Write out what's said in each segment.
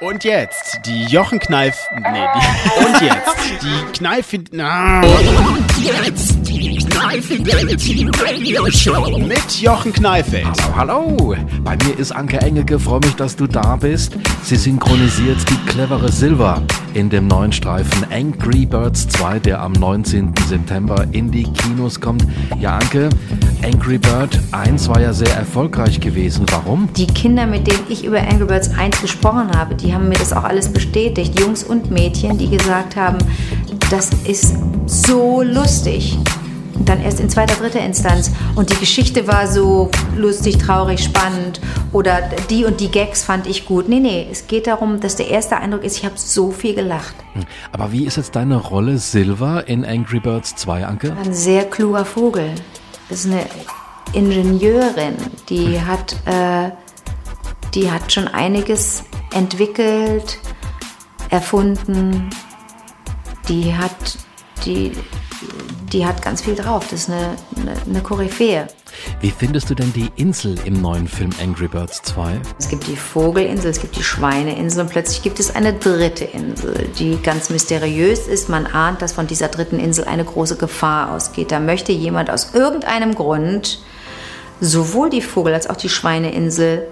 Und jetzt die Jochen Kneif. Nee, die, und jetzt die Kneif. Na. Jetzt die Kneifidelity Radio Show. Mit Jochen Kneifeld. Hallo, hallo. Bei mir ist Anke Engeke. Freue mich, dass du da bist. Sie synchronisiert die clevere Silver in dem neuen Streifen Angry Birds 2, der am 19. September in die Kinos kommt. Ja, Anke, Angry Bird 1 war ja sehr erfolgreich gewesen. Warum? Die Kinder, mit denen ich über Angry Birds 1 gesprochen habe, die haben mir das auch alles bestätigt. Jungs und Mädchen, die gesagt haben, das ist so lustig. Und dann erst in zweiter, dritter Instanz. Und die Geschichte war so lustig, traurig, spannend. Oder die und die Gags fand ich gut. Nee, nee, es geht darum, dass der erste Eindruck ist, ich habe so viel gelacht. Aber wie ist jetzt deine Rolle Silver in Angry Birds 2, Anke? Ein sehr kluger Vogel. Das ist eine Ingenieurin, die hat, äh, die hat schon einiges entwickelt, erfunden. Die hat, die, die hat ganz viel drauf. Das ist eine, eine, eine Koryphäe. Wie findest du denn die Insel im neuen Film Angry Birds 2? Es gibt die Vogelinsel, es gibt die Schweineinsel und plötzlich gibt es eine dritte Insel, die ganz mysteriös ist. Man ahnt, dass von dieser dritten Insel eine große Gefahr ausgeht. Da möchte jemand aus irgendeinem Grund sowohl die Vogel- als auch die Schweineinsel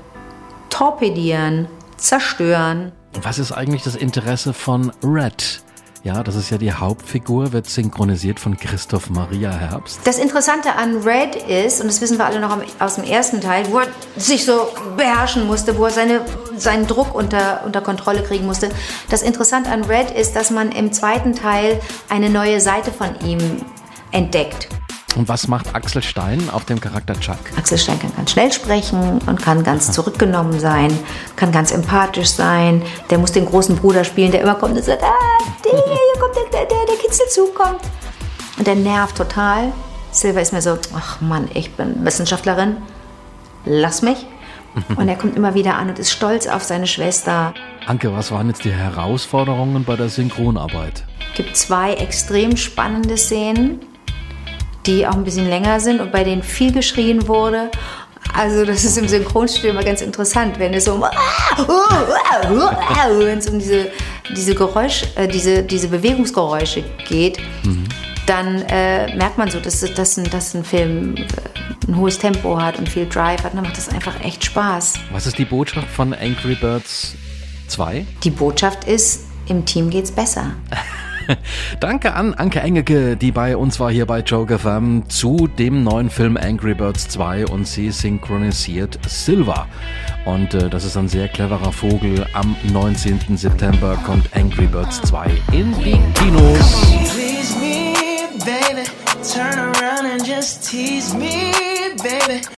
torpedieren, zerstören. Was ist eigentlich das Interesse von Red? Ja, das ist ja die Hauptfigur, wird synchronisiert von Christoph Maria Herbst. Das Interessante an Red ist, und das wissen wir alle noch aus dem ersten Teil, wo er sich so beherrschen musste, wo er seine, seinen Druck unter, unter Kontrolle kriegen musste. Das Interessante an Red ist, dass man im zweiten Teil eine neue Seite von ihm entdeckt. Und was macht Axel Stein auf dem Charakter Chuck? Axel Stein kann ganz schnell sprechen und kann ganz zurückgenommen sein, kann ganz empathisch sein. Der muss den großen Bruder spielen, der immer kommt und sagt, ah, der, hier kommt der, der, der Kitzelzug kommt. Und der nervt total. Silver ist mir so, ach Mann, ich bin Wissenschaftlerin, lass mich. Und er kommt immer wieder an und ist stolz auf seine Schwester. Anke, was waren jetzt die Herausforderungen bei der Synchronarbeit? Es gibt zwei extrem spannende Szenen die auch ein bisschen länger sind und bei denen viel geschrien wurde. Also das ist im Synchronstudio immer ganz interessant, wenn es so um, wenn es um diese, diese Geräusch, äh, diese, diese Bewegungsgeräusche geht, mhm. dann äh, merkt man so, dass, dass, ein, dass ein Film äh, ein hohes Tempo hat und viel Drive hat. Dann macht das einfach echt Spaß. Was ist die Botschaft von Angry Birds 2? Die Botschaft ist, im Team geht's besser. Danke an Anke Engeke, die bei uns war hier bei Joke FM zu dem neuen Film Angry Birds 2 und sie synchronisiert Silver. Und äh, das ist ein sehr cleverer Vogel. Am 19. September kommt Angry Birds 2 in die Kinos.